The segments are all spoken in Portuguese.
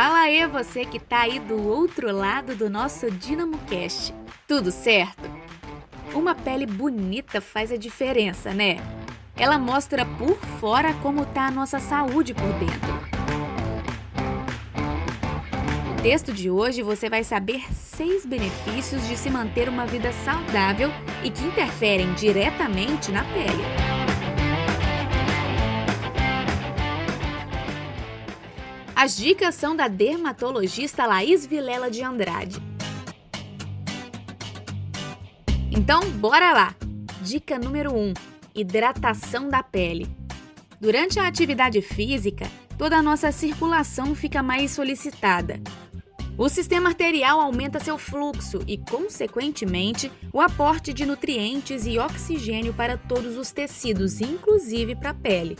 Fala aí você que tá aí do outro lado do nosso Dinamo Cast. Tudo certo? Uma pele bonita faz a diferença, né? Ela mostra por fora como tá a nossa saúde por dentro. No texto de hoje você vai saber seis benefícios de se manter uma vida saudável e que interferem diretamente na pele. As dicas são da dermatologista Laís Vilela de Andrade. Então, bora lá! Dica número 1: hidratação da pele. Durante a atividade física, toda a nossa circulação fica mais solicitada. O sistema arterial aumenta seu fluxo e, consequentemente, o aporte de nutrientes e oxigênio para todos os tecidos, inclusive para a pele.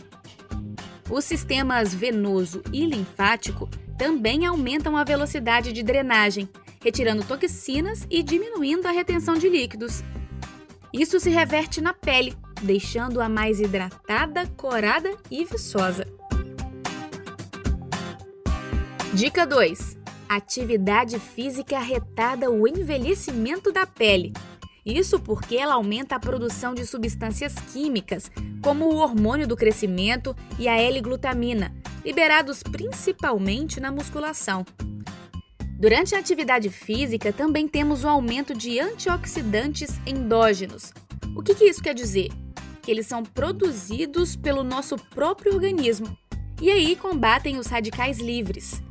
Os sistemas venoso e linfático também aumentam a velocidade de drenagem, retirando toxinas e diminuindo a retenção de líquidos. Isso se reverte na pele, deixando-a mais hidratada, corada e viçosa. Dica 2: Atividade física retarda o envelhecimento da pele. Isso porque ela aumenta a produção de substâncias químicas, como o hormônio do crescimento e a L-glutamina, liberados principalmente na musculação. Durante a atividade física, também temos o aumento de antioxidantes endógenos. O que, que isso quer dizer? Que eles são produzidos pelo nosso próprio organismo e aí combatem os radicais livres.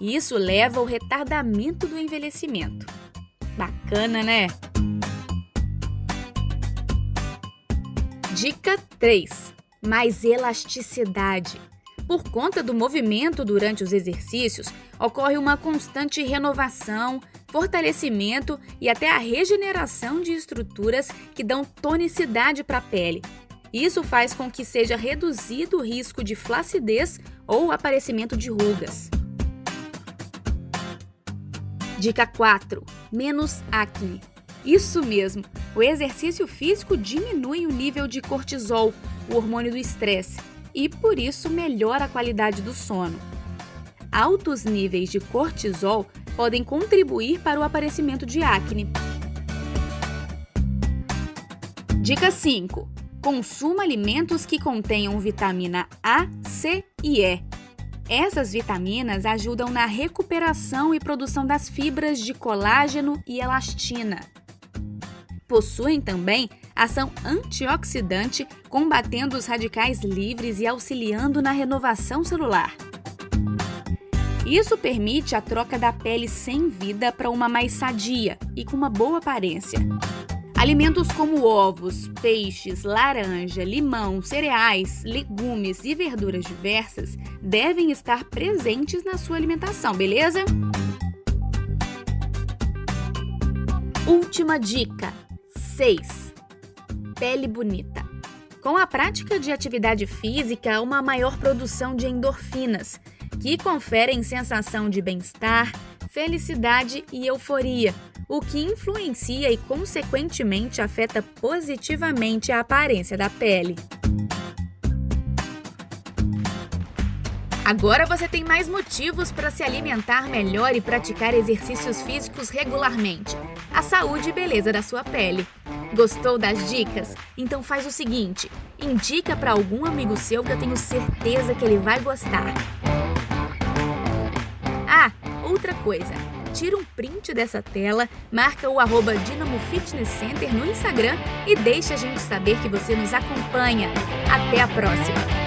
Isso leva ao retardamento do envelhecimento. Bacana, né? Dica 3: mais elasticidade. Por conta do movimento durante os exercícios, ocorre uma constante renovação, fortalecimento e até a regeneração de estruturas que dão tonicidade para a pele. Isso faz com que seja reduzido o risco de flacidez ou aparecimento de rugas. Dica 4: menos acne. Isso mesmo, o exercício físico diminui o nível de cortisol, o hormônio do estresse, e por isso melhora a qualidade do sono. Altos níveis de cortisol podem contribuir para o aparecimento de acne. Dica 5. Consuma alimentos que contenham vitamina A, C e E. Essas vitaminas ajudam na recuperação e produção das fibras de colágeno e elastina. Possuem também ação antioxidante, combatendo os radicais livres e auxiliando na renovação celular. Isso permite a troca da pele sem vida para uma mais sadia e com uma boa aparência. Alimentos como ovos, peixes, laranja, limão, cereais, legumes e verduras diversas devem estar presentes na sua alimentação, beleza? Última dica: 6. Pele bonita. Com a prática de atividade física, uma maior produção de endorfinas, que conferem sensação de bem-estar, felicidade e euforia, o que influencia e, consequentemente, afeta positivamente a aparência da pele. Agora você tem mais motivos para se alimentar melhor e praticar exercícios físicos regularmente. A saúde e beleza da sua pele. Gostou das dicas? Então faz o seguinte: indica para algum amigo seu que eu tenho certeza que ele vai gostar. Ah, outra coisa. Tira um print dessa tela, marca o arroba Dinamo Fitness Center no Instagram e deixa a gente saber que você nos acompanha. Até a próxima!